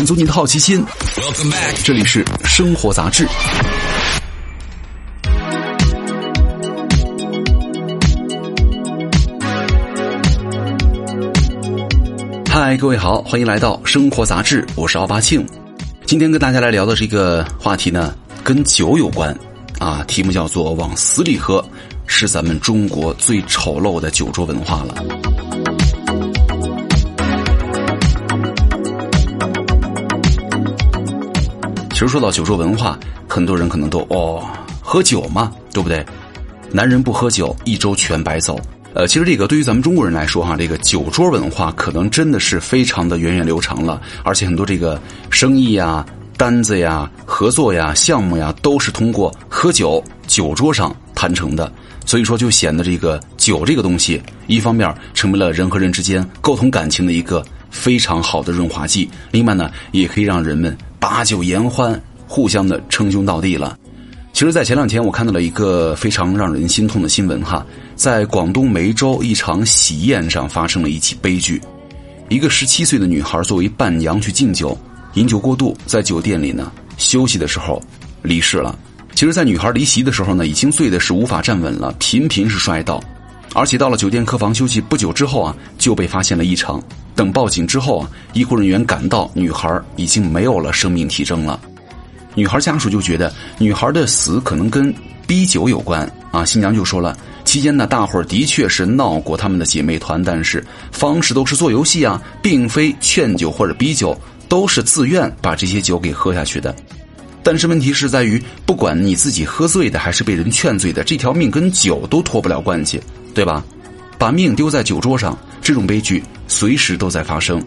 满足你的好奇心。这里是生活杂志。嗨，各位好，欢迎来到生活杂志，我是奥巴庆。今天跟大家来聊的这个话题呢，跟酒有关啊，题目叫做“往死里喝”，是咱们中国最丑陋的酒桌文化了。其实说到酒桌文化，很多人可能都哦，喝酒嘛，对不对？男人不喝酒，一周全白走。呃，其实这个对于咱们中国人来说哈，这个酒桌文化可能真的是非常的源远流长了，而且很多这个生意呀、单子呀、合作呀、项目呀，都是通过喝酒酒桌上谈成的。所以说，就显得这个酒这个东西，一方面成为了人和人之间沟通感情的一个非常好的润滑剂，另外呢，也可以让人们把酒言欢，互相的称兄道弟了。其实，在前两天我看到了一个非常让人心痛的新闻哈，在广东梅州一场喜宴上发生了一起悲剧，一个十七岁的女孩作为伴娘去敬酒，饮酒过度，在酒店里呢休息的时候离世了。其实，在女孩离席的时候呢，已经醉的是无法站稳了，频频是摔倒，而且到了酒店客房休息不久之后啊，就被发现了异常。等报警之后啊，医护人员赶到，女孩已经没有了生命体征了。女孩家属就觉得女孩的死可能跟逼酒有关啊，新娘就说了，期间呢，大伙儿的确是闹过他们的姐妹团，但是方式都是做游戏啊，并非劝酒或者逼酒，都是自愿把这些酒给喝下去的。但是问题是在于，不管你自己喝醉的还是被人劝醉的，这条命跟酒都脱不了关系，对吧？把命丢在酒桌上，这种悲剧随时都在发生。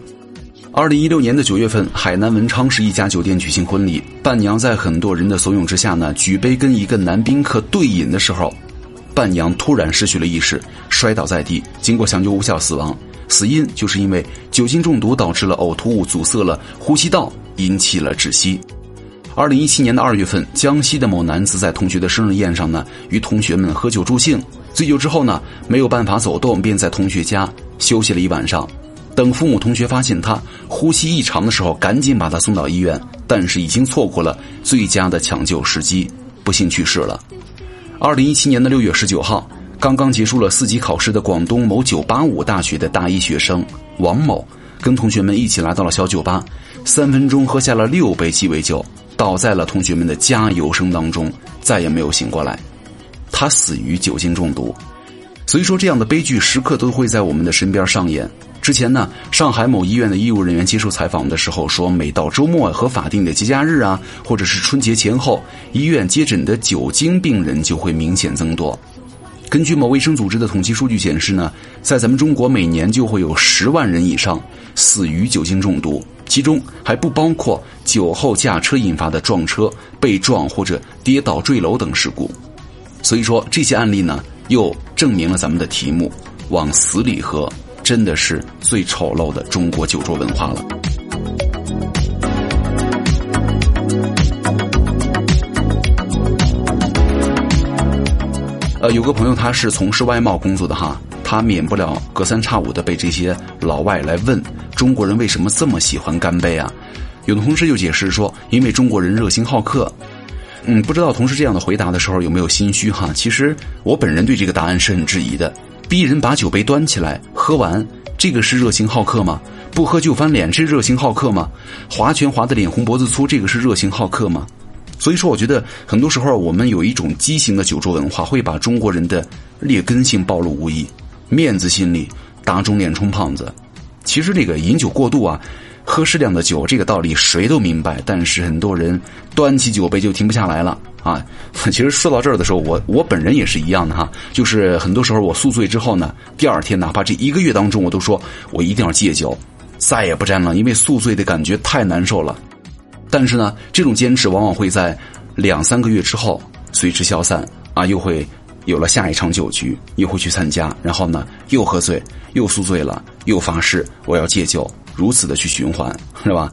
二零一六年的九月份，海南文昌市一家酒店举行婚礼，伴娘在很多人的怂恿之下呢，举杯跟一个男宾客对饮的时候，伴娘突然失去了意识，摔倒在地，经过抢救无效死亡。死因就是因为酒精中毒导致了呕吐物阻塞了呼吸道，引起了窒息。二零一七年的二月份，江西的某男子在同学的生日宴上呢，与同学们喝酒助兴，醉酒之后呢，没有办法走动，便在同学家休息了一晚上。等父母、同学发现他呼吸异常的时候，赶紧把他送到医院，但是已经错过了最佳的抢救时机，不幸去世了。二零一七年的六月十九号，刚刚结束了四级考试的广东某九八五大学的大一学生王某，跟同学们一起来到了小酒吧，三分钟喝下了六杯鸡尾酒，倒在了同学们的加油声当中，再也没有醒过来。他死于酒精中毒。所以说，这样的悲剧时刻都会在我们的身边上演。之前呢，上海某医院的医务人员接受采访的时候说，每到周末和法定的节假日啊，或者是春节前后，医院接诊的酒精病人就会明显增多。根据某卫生组织的统计数据显示呢，在咱们中国每年就会有十万人以上死于酒精中毒，其中还不包括酒后驾车引发的撞车、被撞或者跌倒坠楼等事故。所以说，这些案例呢，又证明了咱们的题目“往死里喝”。真的是最丑陋的中国酒桌文化了。呃，有个朋友他是从事外贸工作的哈，他免不了隔三差五的被这些老外来问中国人为什么这么喜欢干杯啊？有的同事就解释说，因为中国人热心好客。嗯，不知道同事这样的回答的时候有没有心虚哈？其实我本人对这个答案是很质疑的。逼人把酒杯端起来喝完，这个是热情好客吗？不喝就翻脸，是热情好客吗？划拳划的脸红脖子粗，这个是热情好客吗？所以说，我觉得很多时候我们有一种畸形的酒桌文化，会把中国人的劣根性暴露无遗，面子心理，打肿脸充胖子。其实这个饮酒过度啊。喝适量的酒，这个道理谁都明白，但是很多人端起酒杯就停不下来了啊！其实说到这儿的时候，我我本人也是一样的哈，就是很多时候我宿醉之后呢，第二天哪怕这一个月当中，我都说我一定要戒酒，再也不沾了，因为宿醉的感觉太难受了。但是呢，这种坚持往往会在两三个月之后随之消散啊，又会有了下一场酒局，又会去参加，然后呢又喝醉，又宿醉了，又发誓我要戒酒。如此的去循环，是吧？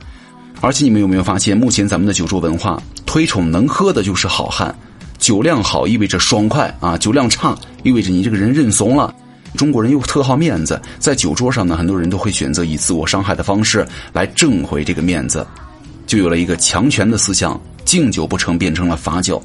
而且你们有没有发现，目前咱们的酒桌文化推崇能喝的就是好汉，酒量好意味着爽快啊，酒量差意味着你这个人认怂了。中国人又特好面子，在酒桌上呢，很多人都会选择以自我伤害的方式来挣回这个面子。就有了一个强权的思想，敬酒不成变成了罚酒。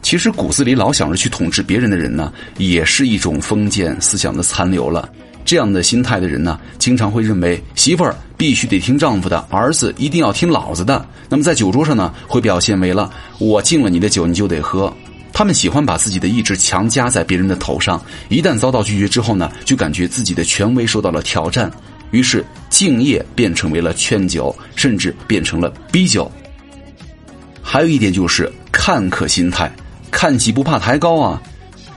其实骨子里老想着去统治别人的人呢，也是一种封建思想的残留了。这样的心态的人呢，经常会认为媳妇儿必须得听丈夫的，儿子一定要听老子的。那么在酒桌上呢，会表现为了我敬了你的酒，你就得喝。他们喜欢把自己的意志强加在别人的头上，一旦遭到拒绝之后呢，就感觉自己的权威受到了挑战，于是敬业变成为了劝酒，甚至变成了逼酒。还有一点就是看客心态。看起不怕抬高啊！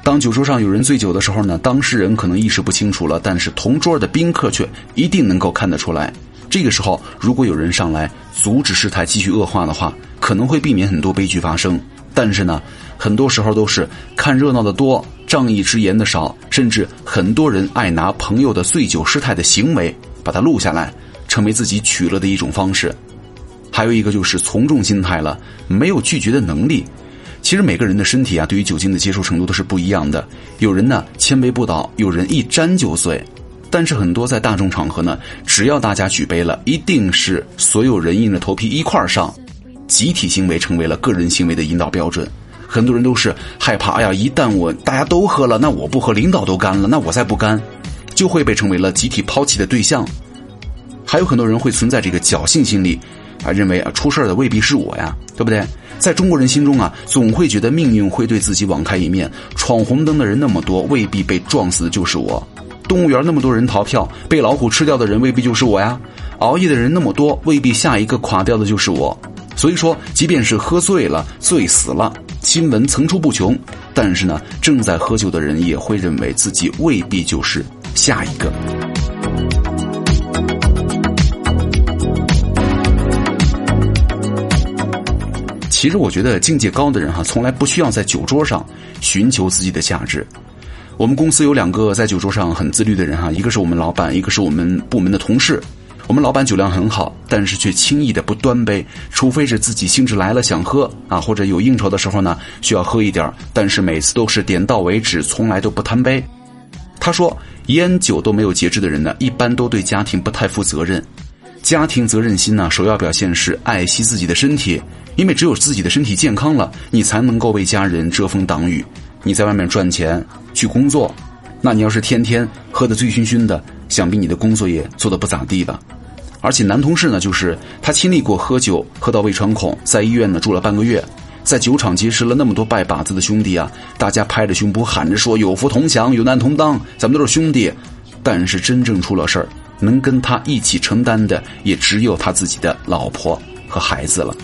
当酒桌上有人醉酒的时候呢，当事人可能意识不清楚了，但是同桌的宾客却一定能够看得出来。这个时候，如果有人上来阻止事态继续恶化的话，可能会避免很多悲剧发生。但是呢，很多时候都是看热闹的多，仗义直言的少，甚至很多人爱拿朋友的醉酒失态的行为把它录下来，成为自己取乐的一种方式。还有一个就是从众心态了，没有拒绝的能力。其实每个人的身体啊，对于酒精的接受程度都是不一样的。有人呢千杯不倒，有人一沾就醉。但是很多在大众场合呢，只要大家举杯了，一定是所有人硬着头皮一块儿上，集体行为成为了个人行为的引导标准。很多人都是害怕，哎呀，一旦我大家都喝了，那我不喝，领导都干了，那我再不干，就会被成为了集体抛弃的对象。还有很多人会存在这个侥幸心理，啊，认为啊出事的未必是我呀，对不对？在中国人心中啊，总会觉得命运会对自己网开一面。闯红灯的人那么多，未必被撞死的就是我；动物园那么多人逃票，被老虎吃掉的人未必就是我呀；熬夜的人那么多，未必下一个垮掉的就是我。所以说，即便是喝醉了、醉死了，新闻层出不穷，但是呢，正在喝酒的人也会认为自己未必就是下一个。其实我觉得境界高的人哈，从来不需要在酒桌上寻求自己的价值。我们公司有两个在酒桌上很自律的人哈，一个是我们老板，一个是我们部门的同事。我们老板酒量很好，但是却轻易的不端杯，除非是自己兴致来了想喝啊，或者有应酬的时候呢需要喝一点，但是每次都是点到为止，从来都不贪杯。他说，烟酒都没有节制的人呢，一般都对家庭不太负责任。家庭责任心呢，首要表现是爱惜自己的身体。因为只有自己的身体健康了，你才能够为家人遮风挡雨。你在外面赚钱去工作，那你要是天天喝得醉醺醺的，想必你的工作也做得不咋地吧。而且男同事呢，就是他亲历过喝酒喝到胃穿孔，在医院呢住了半个月，在酒厂结识了那么多拜把子的兄弟啊，大家拍着胸脯喊着说有福同享，有难同当，咱们都是兄弟。但是真正出了事儿，能跟他一起承担的，也只有他自己的老婆和孩子了。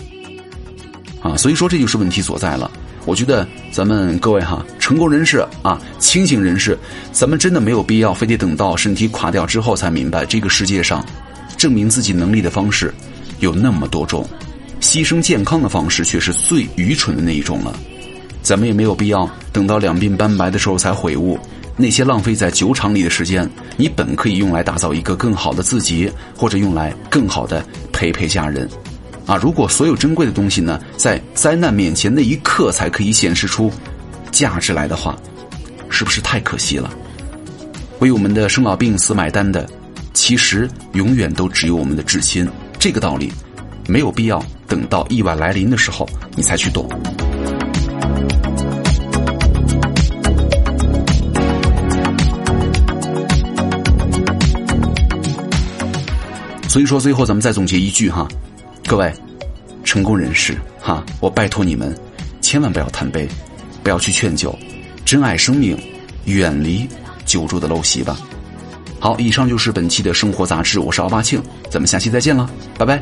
啊，所以说这就是问题所在了。我觉得咱们各位哈，成功人士啊，清醒人士，咱们真的没有必要非得等到身体垮掉之后才明白，这个世界上证明自己能力的方式有那么多种，牺牲健康的方式却是最愚蠢的那一种了。咱们也没有必要等到两鬓斑白的时候才悔悟，那些浪费在酒场里的时间，你本可以用来打造一个更好的自己，或者用来更好的陪陪家人。啊，如果所有珍贵的东西呢，在灾难面前那一刻才可以显示出价值来的话，是不是太可惜了？为我们的生老病死买单的，其实永远都只有我们的至亲。这个道理，没有必要等到意外来临的时候你才去懂。所以说，最后咱们再总结一句哈。各位，成功人士哈，我拜托你们，千万不要贪杯，不要去劝酒，珍爱生命，远离酒桌的陋习吧。好，以上就是本期的生活杂志，我是奥巴庆，咱们下期再见了，拜拜。